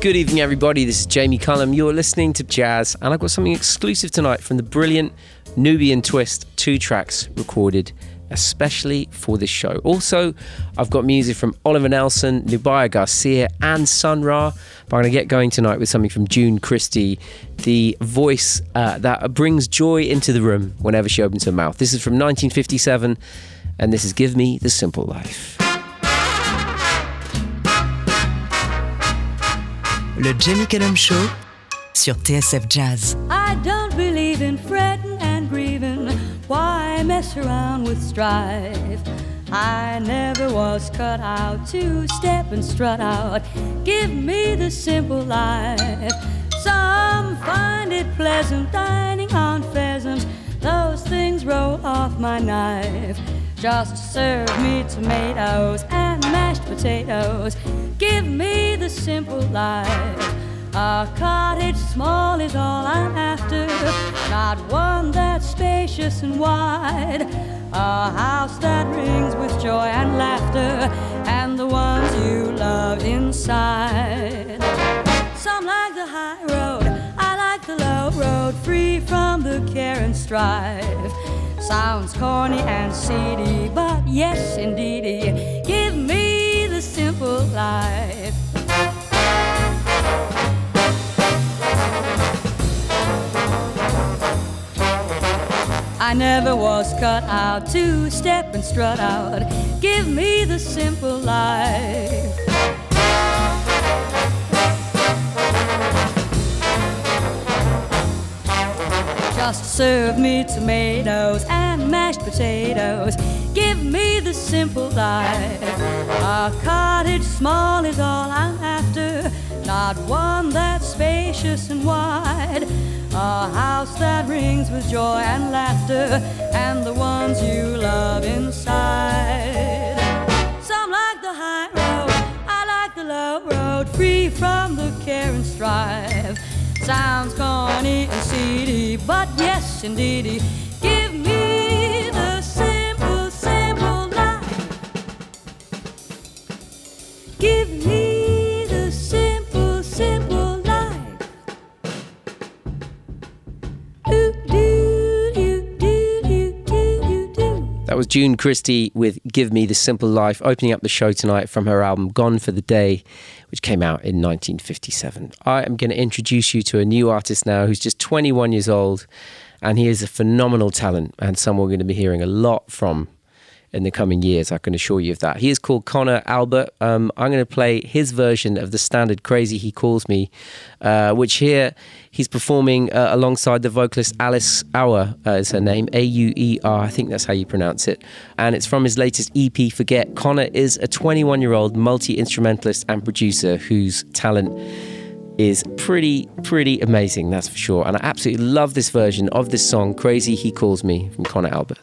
Good evening, everybody. This is Jamie Cullum. You're listening to Jazz, and I've got something exclusive tonight from the brilliant Nubiyan Twist, two tracks recorded especially for this show. Also, I've got music from Oliver Nelson, Nubya Garcia, and Sun Ra. But I'm going to get going tonight with something from June Christy, the voice uh, that brings joy into the room whenever she opens her mouth. This is from 1957, and this is Give Me the Simple Life. Le Jamie Cullum Show sur TSF Jazz. I don't believe in fretting and grieving. Why mess around with strife? I never was cut out to step and strut out. Give me the simple life. Some find it pleasant dining on pheasants. Those things roll off my knife. Just serve me tomatoes and mashed potatoes. Give me the simple life. A cottage small is all I'm after, not one that's spacious and wide. A house that rings with joy and laughter, and the ones you love inside. Some like the high road, I like the low road, free from the care and strife. Sounds corny and seedy, but yes, indeedy, give me the simple life. I never was cut out to step and strut out. Give me the simple life. Just serve me tomatoes and mashed potatoes. Give me the simple life. A cottage small is all I'm after, not one that's spacious and wide. A house that rings with joy and laughter, and the ones you love inside. Some like the high road, I like the low road, free from the care and strife. Sounds corny and seedy, but yes, indeedy, give me the simple, simple life. Give me the simple, simple life. Ooh, doo, doo, doo. That was June Christy with Give Me the Simple Life, opening up the show tonight from her album Gone for the Day, which came out in 1957. I am going to introduce you to a new artist now who's just 21 years old, and he is a phenomenal talent and someone we're going to be hearing a lot from in the coming years. I can assure you of that. He is called Conor Albert. Um, I'm going to play his version of the standard "Crazy He Calls Me," uh, which here he's performing uh, alongside the vocalist Alice Auer uh, is her name, A U E R. I think that's how you pronounce it. And it's from his latest EP, Forget. Conor is a 21 year old multi instrumentalist and producer whose talent is pretty, pretty amazing, that's for sure. And I absolutely love this version of this song, Crazy He Calls Me, from Conor Albert.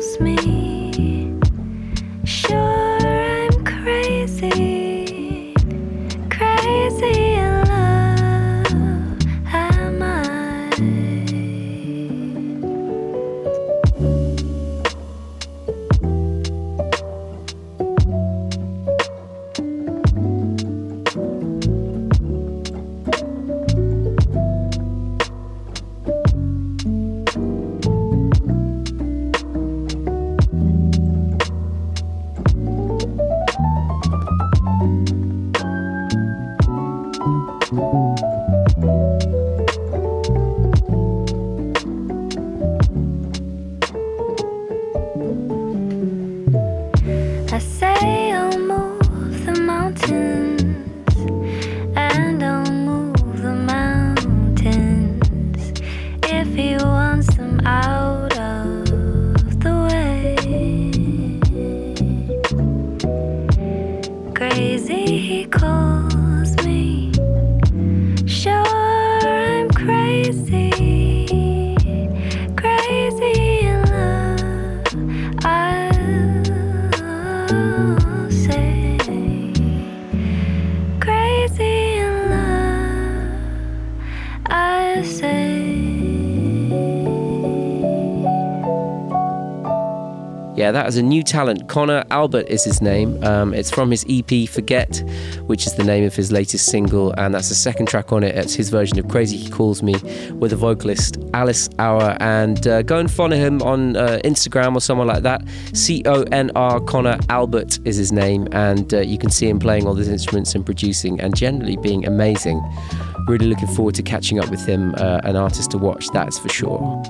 tells me. That is a new talent. Conor Albert is his name. Um, it's from his EP Forget, which is the name of his latest single, and that's the second track on it. It's his version of Crazy He Calls Me with the vocalist Alice Auer. And uh, go and follow him on uh, Instagram or somewhere like that. C O N R Conor Albert is his name, and uh, you can see him playing all these instruments and producing and generally being amazing. Really looking forward to catching up with him, uh, an artist to watch, that's for sure.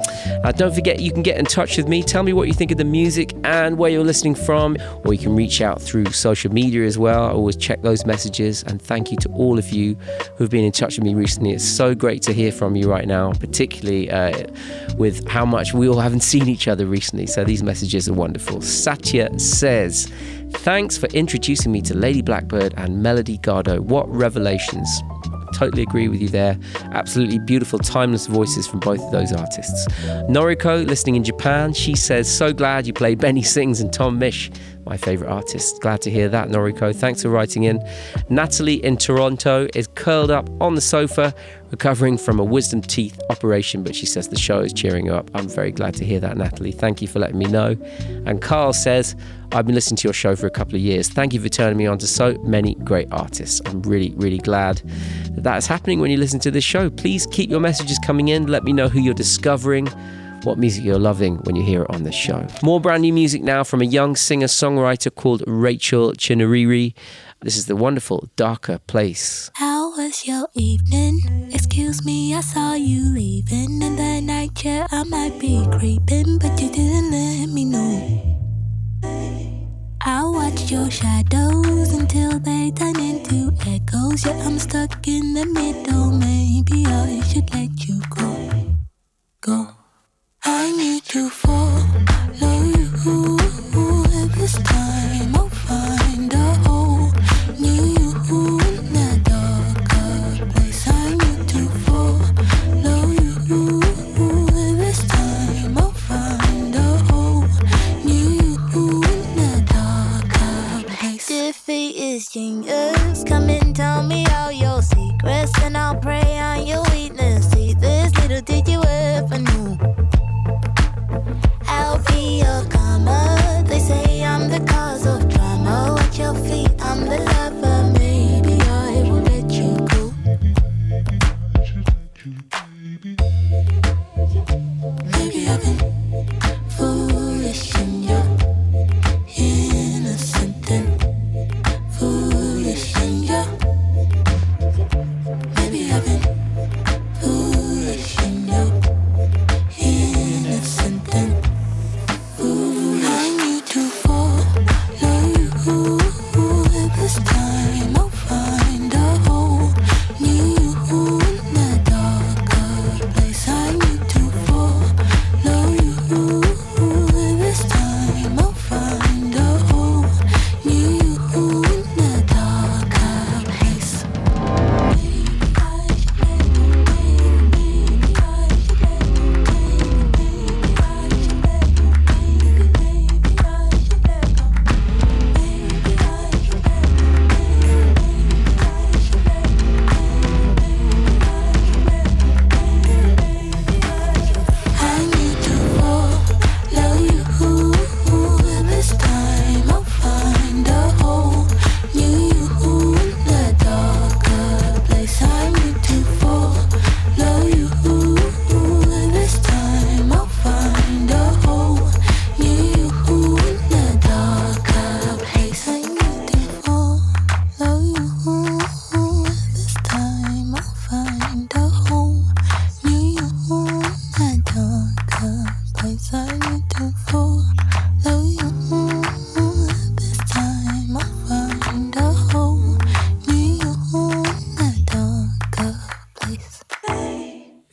Uh, don't forget, you can get in touch with me. Tell me what you think of the music and where you're listening from, or you can reach out through social media as well. I always check those messages. And thank you to all of you who've been in touch with me recently. It's so great to hear from you right now, particularly uh, with how much we all haven't seen each other recently. So these messages are wonderful. Satya says, Thanks for introducing me to Lady Blackbird and Melody Gardot. What revelations! Totally agree with you there. Absolutely beautiful, timeless voices from both of those artists. Noriko, listening in Japan, she says, So glad you played Benny Sings and Tom Misch, my favourite artist. Glad to hear that, Noriko. Thanks for writing in. Natalie in Toronto is curled up on the sofa, recovering from a wisdom teeth operation, but she says the show is cheering her up. I'm very glad to hear that, Natalie. Thank you for letting me know. And Carl says, I've been listening to your show for a couple of years. Thank you for turning me on to so many great artists. I'm really, really glad that that is happening when you listen to this show. Please keep your messages coming in. Let me know who you're discovering, what music you're loving when you hear it on this show. More brand new music now from a young singer songwriter called Rachel Chinouriri. This is the wonderful Darker Place. How was your evening? Excuse me, I saw you leaving in the night chair. I might be creeping, but you didn't let me know. I watch your shadows until they turn into echoes. Yeah, I'm stuck in the middle. Maybe I should let you go. Go. I need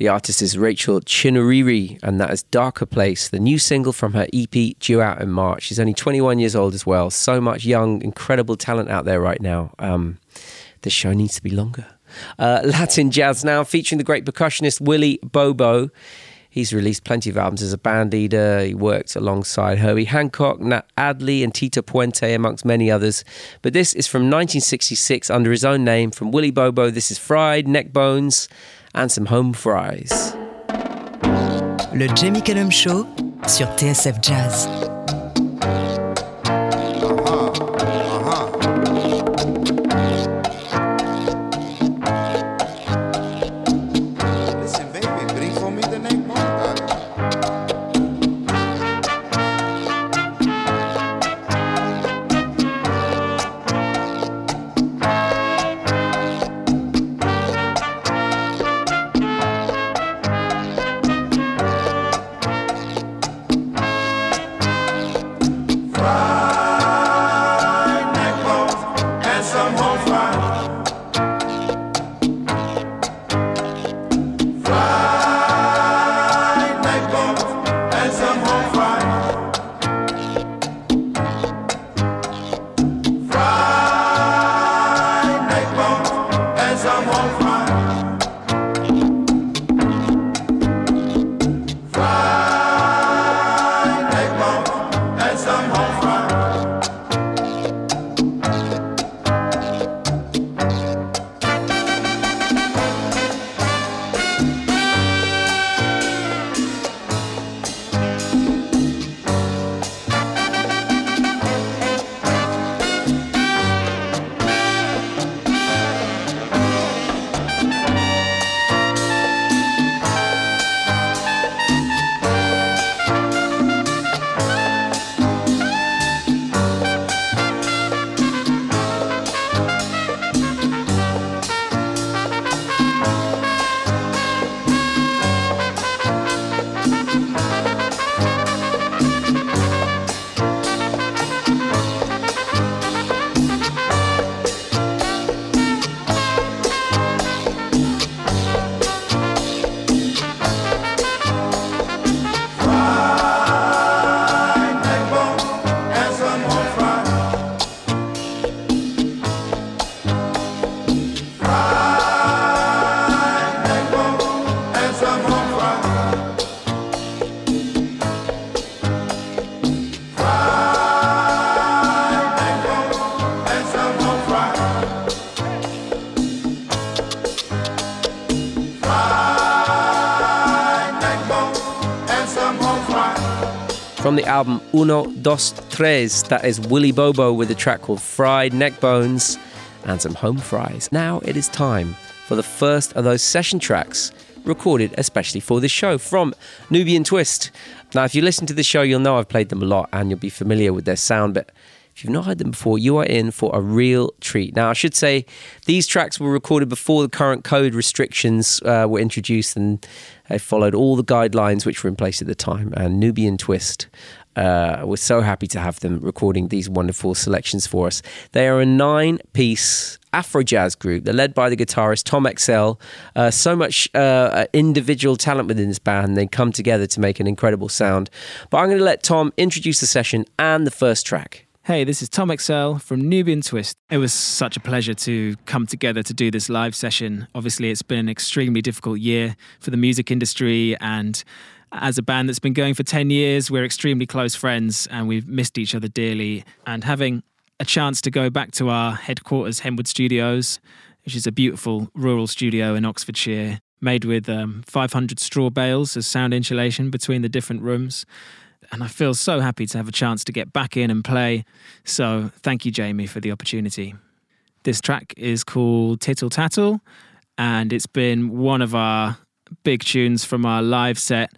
The artist is Rachel Chinouriri, and that is Darker Place, the new single from her EP due out in March. She's only 21 years old as well. So much young, incredible talent out there right now. Um, the show needs to be longer. Uh, Latin jazz now, featuring the great percussionist Willie Bobo. He's released plenty of albums as a band leader. He worked alongside Herbie Hancock, Nat Adderley, and Tito Puente, amongst many others. But this is from 1966 under his own name from Willie Bobo. This is Fried Neck Bones and some home fries. Le Jamie Cullum Show sur TSF Jazz. From the album Uno, Dos, Tres, that is Willie Bobo with a track called Fried Neck Bones and some home fries. Now it is time for the first of those session tracks recorded especially for this show from Nubiyan Twist. Now, if you listen to the show, you'll know I've played them a lot and you'll be familiar with their sound, but if you've not heard them before, you are in for a real treat. Now, I should say these tracks were recorded before the current code restrictions uh, were introduced and they followed all the guidelines which were in place at the time. And Nubiyan Twist uh, we're so happy to have them recording these wonderful selections for us. They are a nine piece Afro jazz group. They're led by the guitarist Tom Excell. Uh, so much uh, individual talent within this band. They come together to make an incredible sound. But I'm going to let Tom introduce the session and the first track. Hey, this is Tom Excell from Nubiyan Twist. It was such a pleasure to come together to do this live session. Obviously, it's been an extremely difficult year for the music industry, and as a band that's been going for 10 years, we're extremely close friends and we've missed each other dearly. And having a chance to go back to our headquarters, Henwood Studios, which is a beautiful rural studio in Oxfordshire, made with um, 500 straw bales as sound insulation between the different rooms and I feel so happy to have a chance to get back in and play. So thank you, Jamie, for the opportunity. This track is called Tittle Tattle, and it's been one of our big tunes from our live set.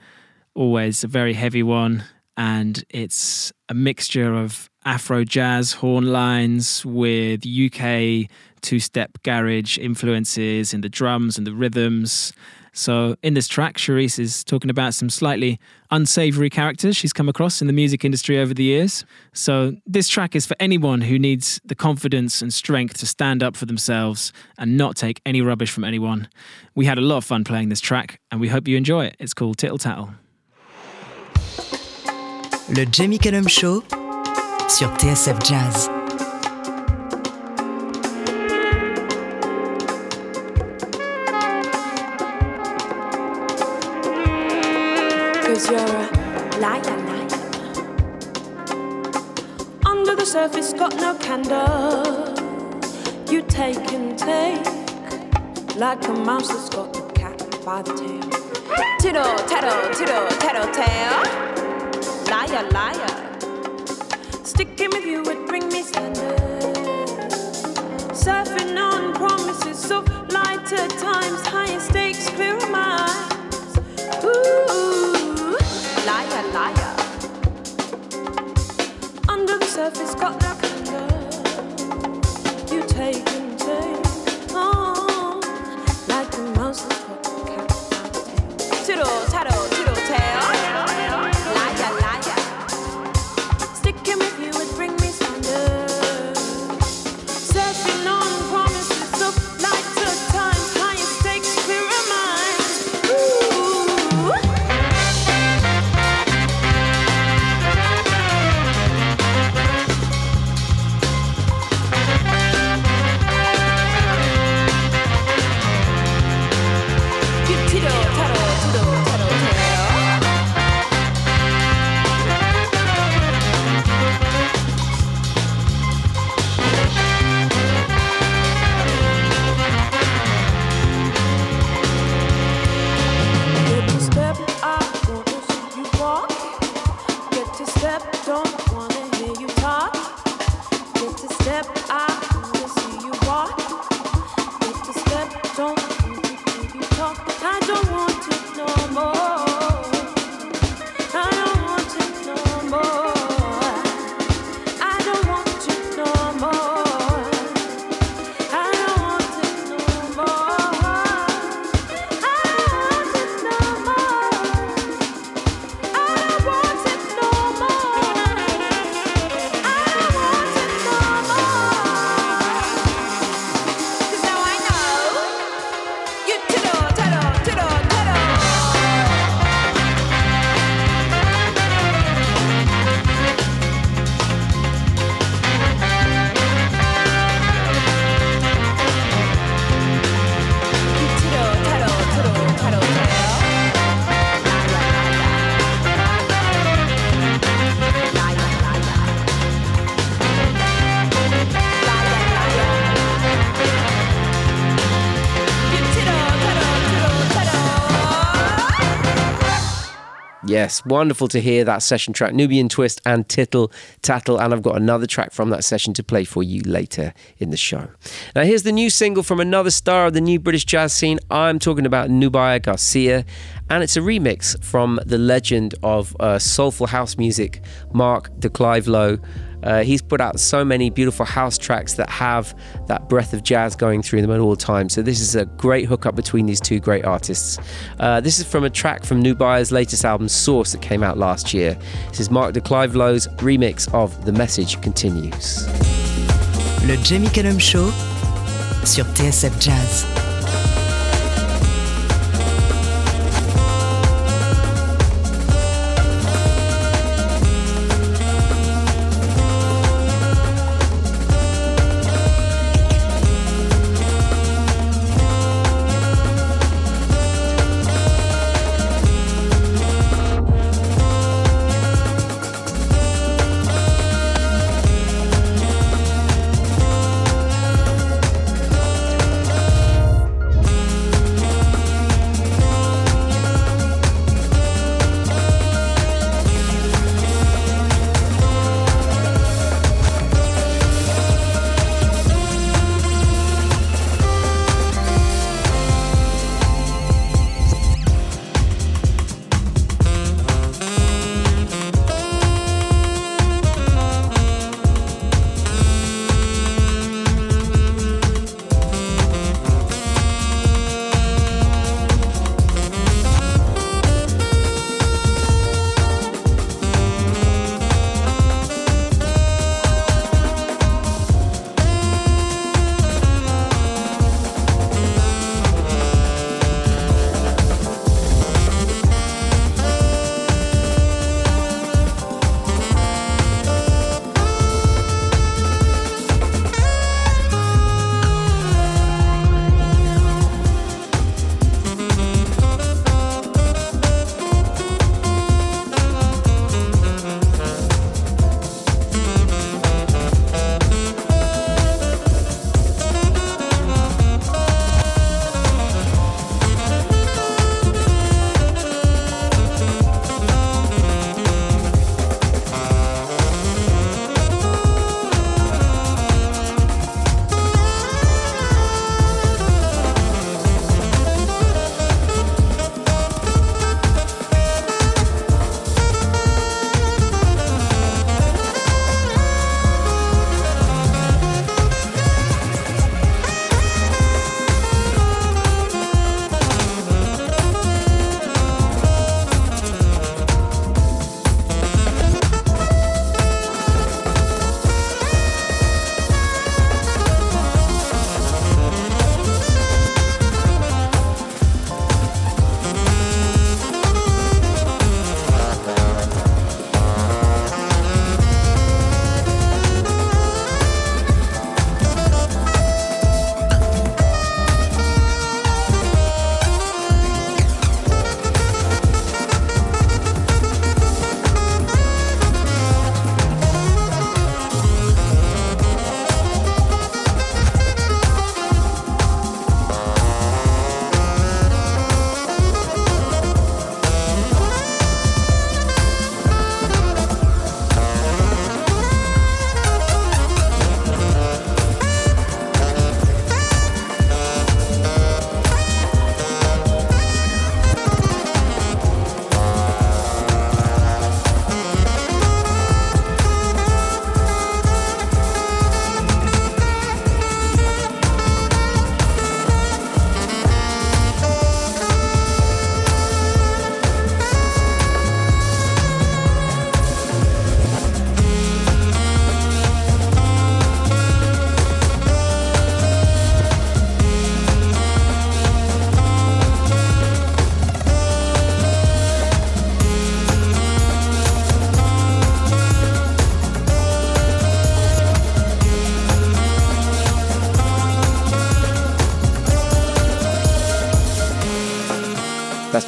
Always a very heavy one, and it's a mixture of Afro jazz horn lines with UK two step garage influences in the drums and the rhythms. So, in this track, Cherise is talking about some slightly unsavory characters she's come across in the music industry over the years. So, this track is for anyone who needs the confidence and strength to stand up for themselves and not take any rubbish from anyone. We had a lot of fun playing this track, and we hope you enjoy it. It's called Tittle Tattle. Le Jamie Cullum Show sur TSF Jazz. You're a liar, liar. Under the surface, got no candle. You take and take like a mouse that's got the cat by the tail. Tittle, tattle, tittle, tattle, tail. Liar, liar. Sticking with you would bring me standard. Surfing on promises of lighter times, higher stakes, clearer minds. Ooh, liar, liar. Under the surface, got no candle. You take and take on like that's got the tail. Tittle, tattle, Yes, wonderful to hear that session track, Nubiyan Twist and Tittle Tattle. And I've got another track from that session to play for you later in the show. Now, here's the new single from another star of the new British jazz scene. I'm talking about Nubya Garcia, and it's a remix from the legend of uh, soulful house music, Mark de Clive Lowe. Uh, he's put out so many beautiful house tracks that have that breath of jazz going through them at all times. So this is a great hookup between these two great artists. Uh, this is from a track from Nubya's latest album, Source, that came out last year. This is Mark de Clive Lowe's remix of The Message Continues. Le Jamie Cullum Show sur TSF Jazz.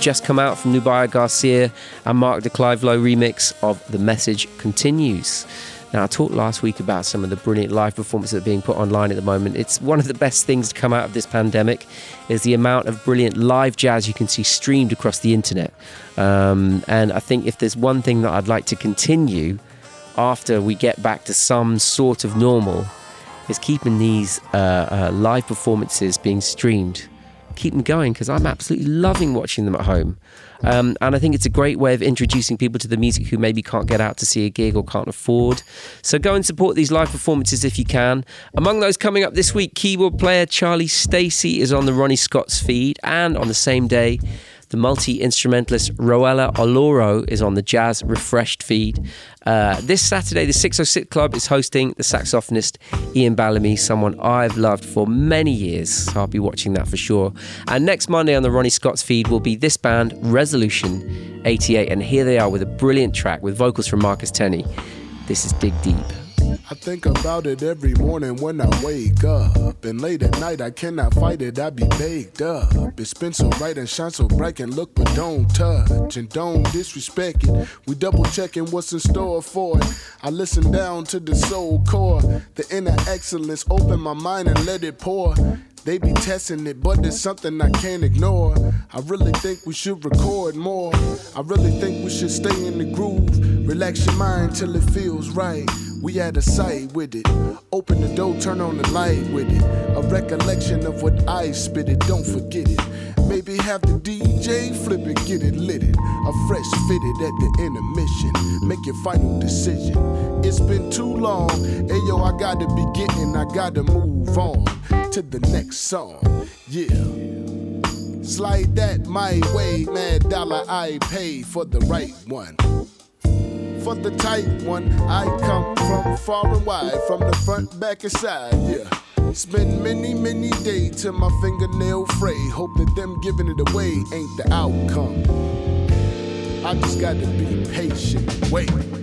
Just come out from Nubya Garcia and Mark de Clive Lowe remix of The Message Continues. Now, I talked last week about some of the brilliant live performances that are being put online at the moment. It's one of the best things to come out of this pandemic is the amount of brilliant live jazz you can see streamed across the internet. Um, and I think if there's one thing that I'd like to continue after we get back to some sort of normal, is keeping these uh, uh, live performances being streamed keep them going because I'm absolutely loving watching them at home. Um, and I think it's a great way of introducing people to the music who maybe can't get out to see a gig or can't afford. So go and support these live performances if you can. Among those coming up this week, keyboard player Charlie Stacey is on the Ronnie Scott's feed, and on the same day, the multi instrumentalist Roella Oloro is on the Jazz Refreshed feed. Uh, this Saturday, the 606 Club is hosting the saxophonist Iain Ballamy, someone I've loved for many years. So I'll be watching that for sure. And next Monday on the Ronnie Scott's feed will be this band, Resolution 88. And here they are with a brilliant track with vocals from Marcus Tenney. This is Dig Deep. I think about it every morning when I wake up. And late at night, I cannot fight it, I be baked up. It's been so bright and shine so bright, and look, but don't touch and don't disrespect it. We double checking what's in store for it. I listen down to the soul core, the inner excellence, open my mind and let it pour. They be testing it, but it's something I can't ignore. I really think we should record more. I really think we should stay in the groove. Relax your mind till it feels right. We had a sight with it. Open the door, turn on the light with it. A recollection of what I spit it, don't forget it. Maybe have the DJ flip it, get it lit it. A fresh fitted at the intermission. Make your final decision. It's been too long. Hey yo, I gotta be getting, I gotta move on to the next song. Yeah. Slide that my way, mad dollar I pay for the right one. For the tight one, I come from far and wide, from the front, back, and side, yeah. Spend many, many days till my fingernail fray. Hope that them giving it away ain't the outcome. I just gotta be patient. Wait.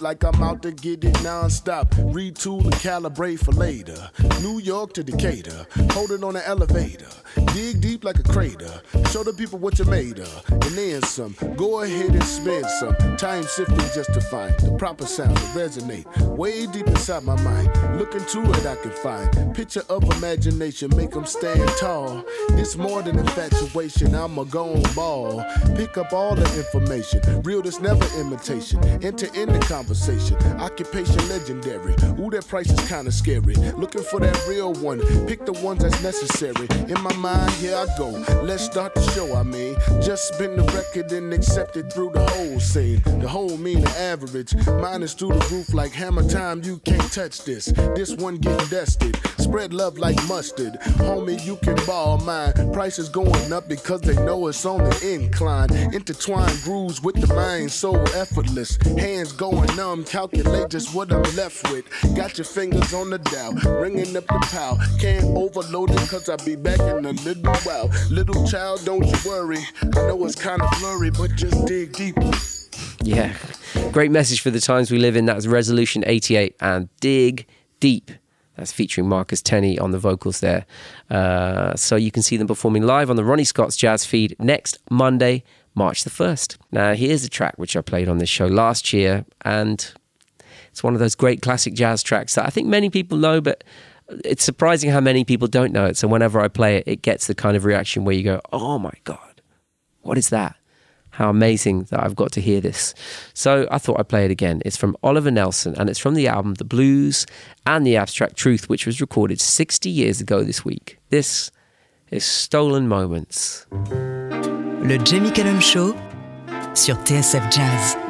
Like I'm out to get it non-stop. Retool and calibrate for later. New York to Decatur. Hold it on the elevator. Dig deep like a crater. Show the people what you're made of. And then some. Go ahead and spend some. Time sifting just to find the proper sound to resonate. Way deep inside my mind. Look into it, I can find. Picture of imagination. Make them stand tall. It's more than infatuation. I'm a gone ball. Pick up all the information. Real, that's never imitation. Enter in the conversation. Occupation legendary. Ooh, that price is kinda scary. Looking for that real one. Pick the ones that's necessary. In my mind, here I go. Let's start the show, I mean. Just spin the record and accept it through the whole scene. The whole mean the average. Mine is through the roof like hammer time. You can't touch this. This one getting dusted. Spread love like mustard. Homie, you can ball mine. Prices going up because they know it's on the incline. Intertwined grooves with the mind so effortless. Hands going numb, calculate just what I'm left with. Got your fingers on the dial, ringing up the pow. Can't overload it cause I'll be back in a little while. Little child, don't you worry. I know it's kind of blurry, but just dig deeper. Yeah, great message for the times we live in. That's Resolution 88 and Dig Deep. That's featuring Marcus Tenney on the vocals there. Uh, so you can see them performing live on the Ronnie Scott's Jazz feed next Monday, March the 1st. Now, here's a track which I played on this show last year, and it's one of those great classic jazz tracks that I think many people know, but it's surprising how many people don't know it. So whenever I play it, it gets the kind of reaction where you go, oh my God, what is that? How amazing that I've got to hear this. So I thought I'd play it again. It's from Oliver Nelson and it's from the album The Blues and the Abstract Truth, which was recorded 60 years ago this week. This is Stolen Moments. Le Jamie Cullum Show sur TSF Jazz.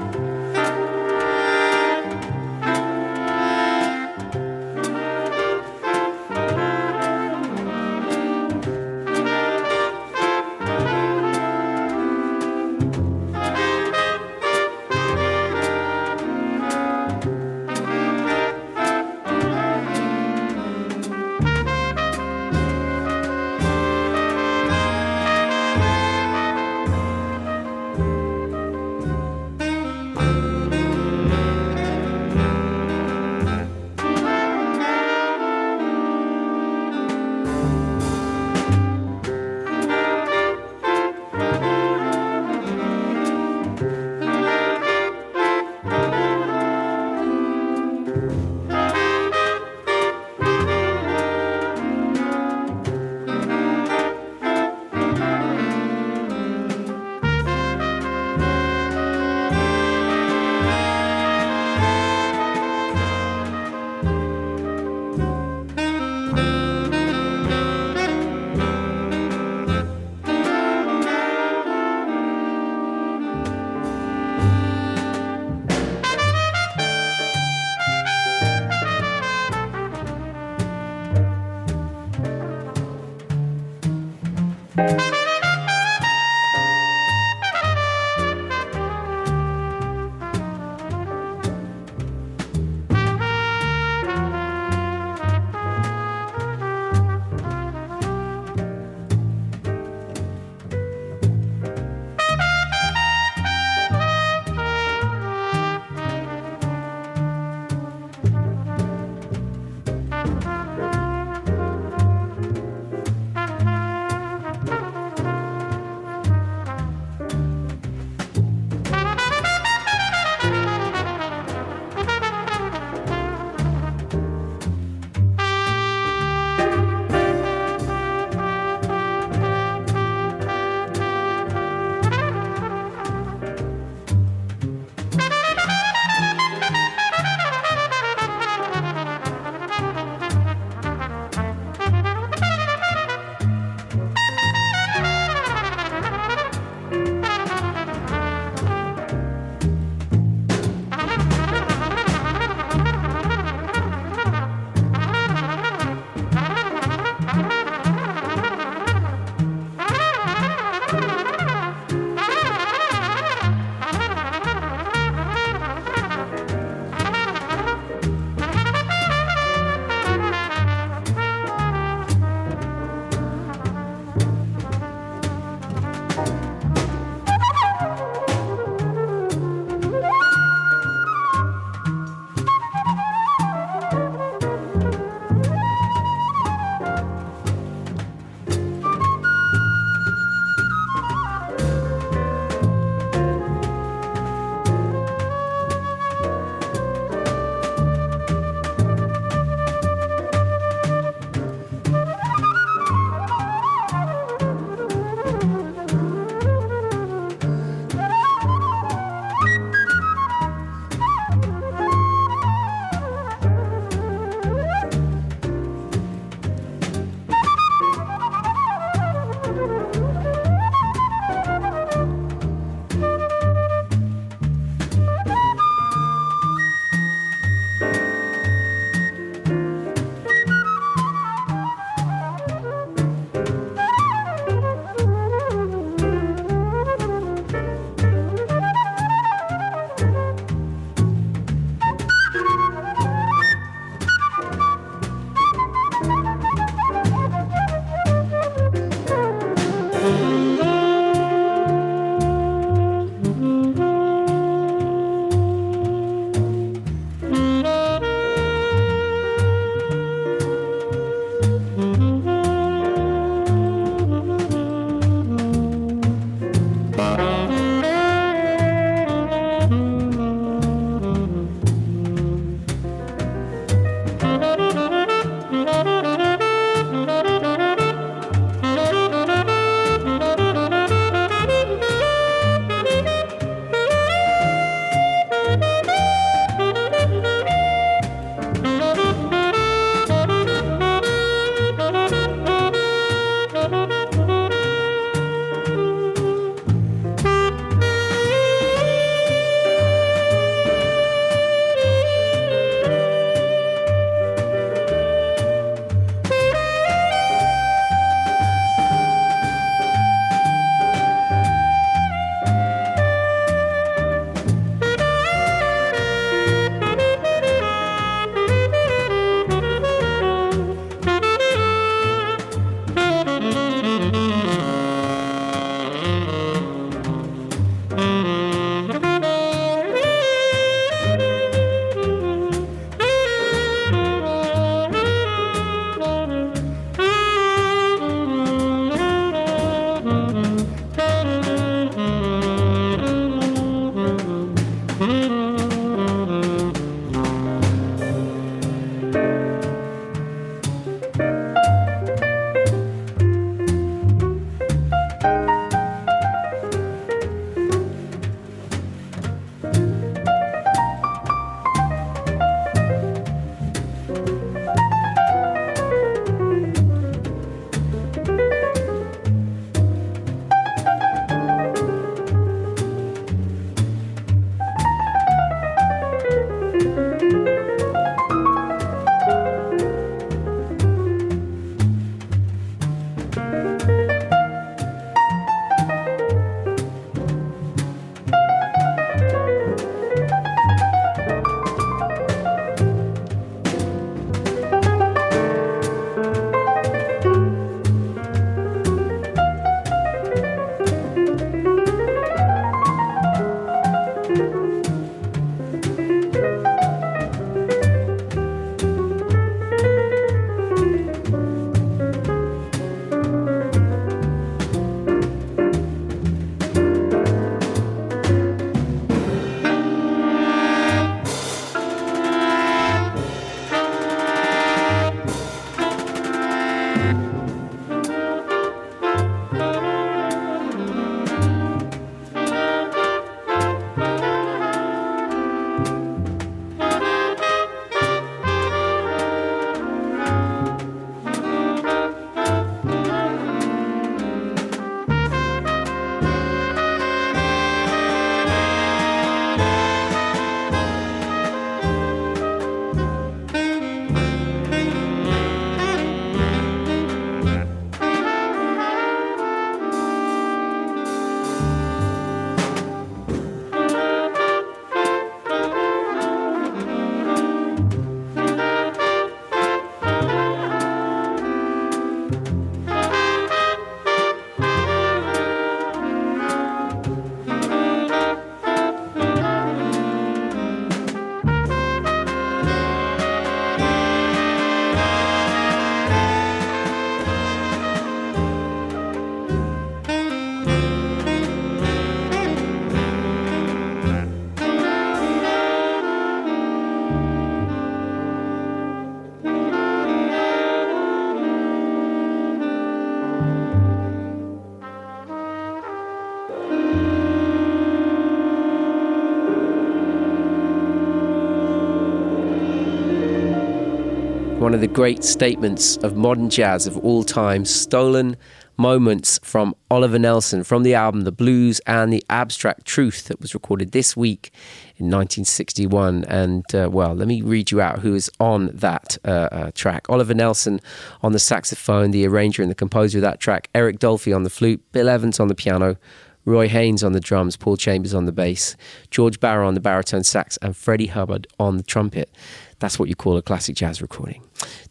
Of the great statements of modern jazz of all time, stolen moments from Oliver Nelson from the album The Blues and the Abstract Truth that was recorded this week in 1961. And uh, well, let me read you out who is on that uh, uh, track Oliver Nelson on the saxophone, the arranger and the composer of that track, Eric Dolphy on the flute, Bill Evans on the piano. Roy Haynes on the drums, Paul Chambers on the bass, George Barrow on the baritone sax, and Freddie Hubbard on the trumpet. That's what you call a classic jazz recording.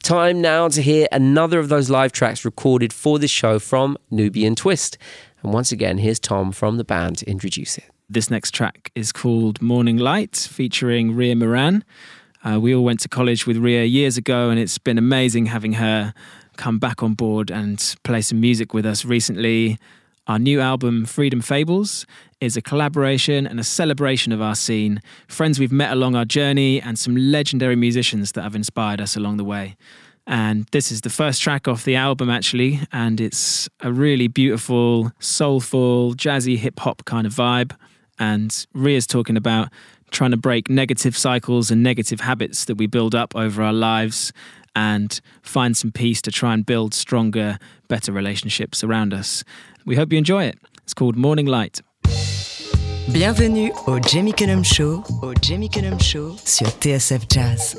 Time now to hear another of those live tracks recorded for this show from Nubiyan Twist. And once again, here's Tom from the band to introduce it. This next track is called Morning Light, featuring Ria Moran. Uh, we all went to college with Ria years ago, and it's been amazing having her come back on board and play some music with us recently. Our new album, Freedom Fables, is a collaboration and a celebration of our scene, friends we've met along our journey, and some legendary musicians that have inspired us along the way. And this is the first track off the album, actually, and it's a really beautiful, soulful, jazzy hip hop kind of vibe. And Ria's talking about trying to break negative cycles and negative habits that we build up over our lives and find some peace to try and build stronger, better relationships around us. We hope you enjoy it. It's called Morning Light. Bienvenue au Jamie Cullum Show, au Jamie Cullum Show sur TSF Jazz.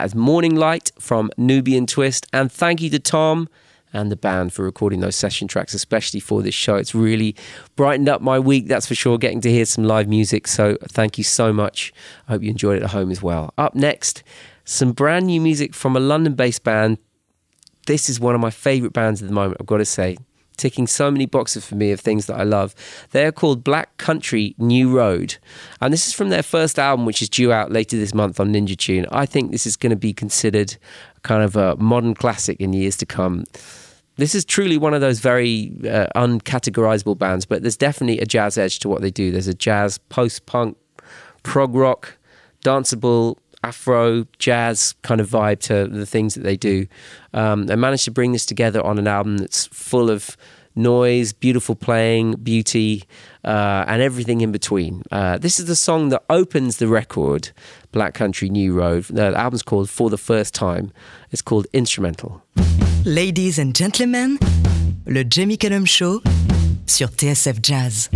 That is Morning Light from Nubiyan Twist. And thank you to Tom and the band for recording those session tracks, especially for this show. It's really brightened up my week, that's for sure, getting to hear some live music. So thank you so much. I hope you enjoyed it at home as well. Up next, some brand new music from a London based band. This is one of my favourite bands at the moment, I've got to say. Ticking so many boxes for me of things that I love. They're called Black Country New Road. And this is from their first album, which is due out later this month on Ninja Tune. I think this is going to be considered kind of a modern classic in years to come. This is truly one of those very uh, uncategorizable bands, but there's definitely a jazz edge to what they do. There's a jazz, post punk, prog rock, danceable, Afro, jazz kind of vibe to the things that they do. Um, they managed to bring this together on an album that's full of noise, beautiful playing, beauty, uh, and everything in between. Uh, this is the song that opens the record, Black Country New Road. The album's called For the First Time. It's called Instrumental. Ladies and gentlemen, le Jamie Cullum Show sur TSF Jazz.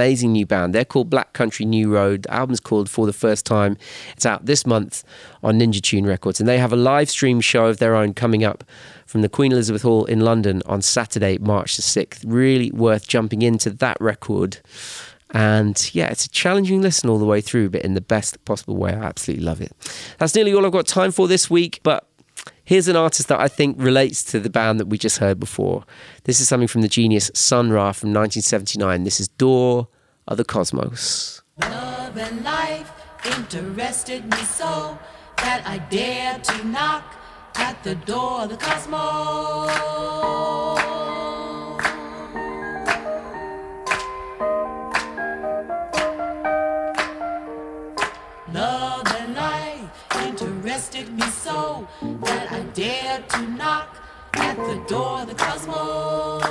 Amazing new band. They're called Black Country New Road. The album's called For the First Time. It's out this month on Ninja Tune Records. And they have a live stream show of their own coming up from the Queen Elizabeth Hall in London on Saturday, March the 6th. Really worth jumping into that record. And yeah, it's a challenging listen all the way through, but in the best possible way. I absolutely love it. That's nearly all I've got time for this week, but here's an artist that I think relates to the band that we just heard before. This is something from the genius Sun Ra from 1979. This is Door of the Cosmos. Love and life interested me so that I dared to knock at the door of the cosmos. Interested me so that I dared to knock at the door of the cosmos.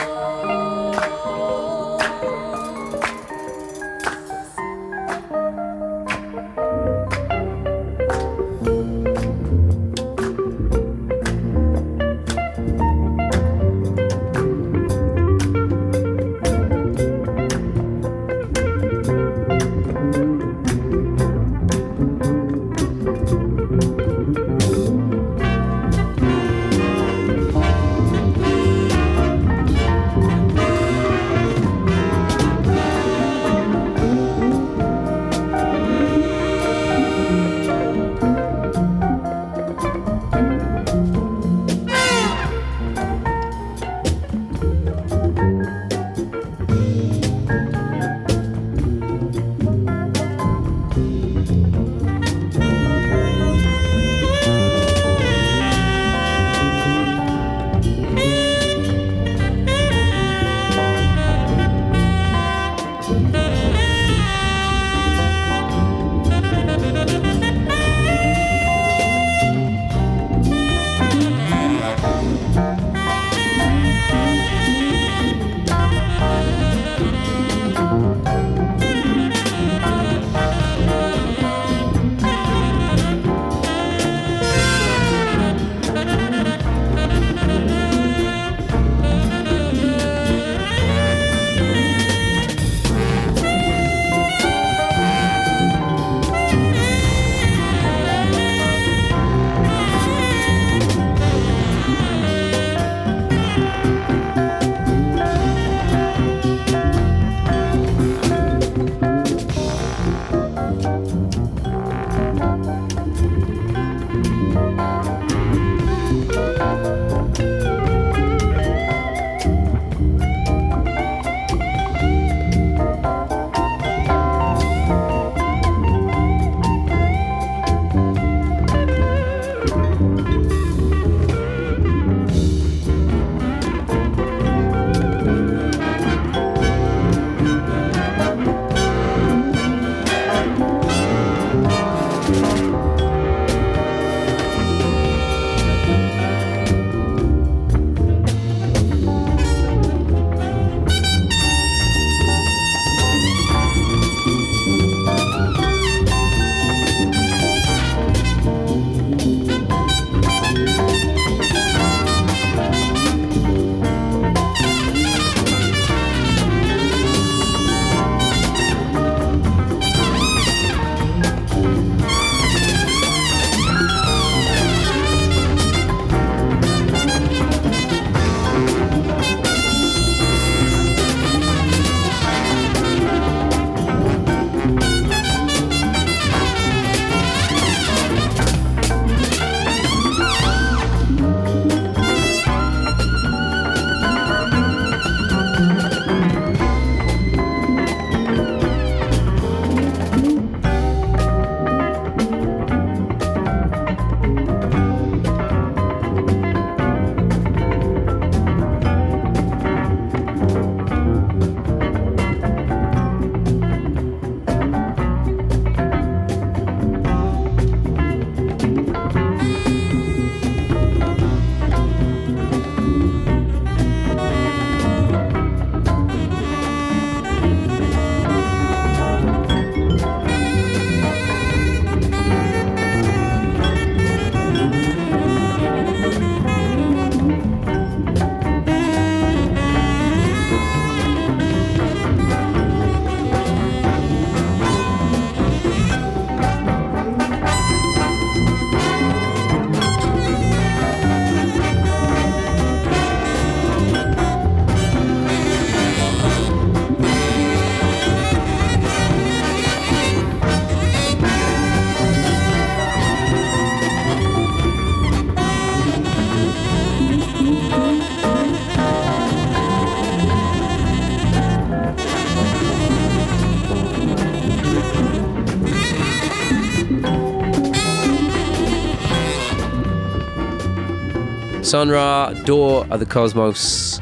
Sun Ra, Door of the Cosmos,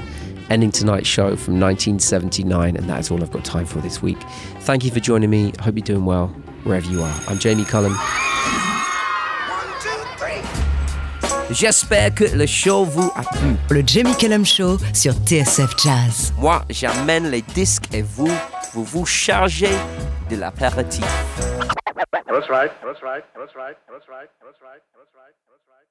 ending tonight's show from 1979, and that is all I've got time for this week. Thank you for joining me. I hope you're doing well wherever you are. I'm Jamie Cullum. J'espère que le show vous a plu. Le Jamie Cullum Show sur TSF Jazz. Moi, j'amène les disques et vous, vous vous chargez de l'apéritif. That's right. That's right. That's right. That's right. That's right. That's right. That's right.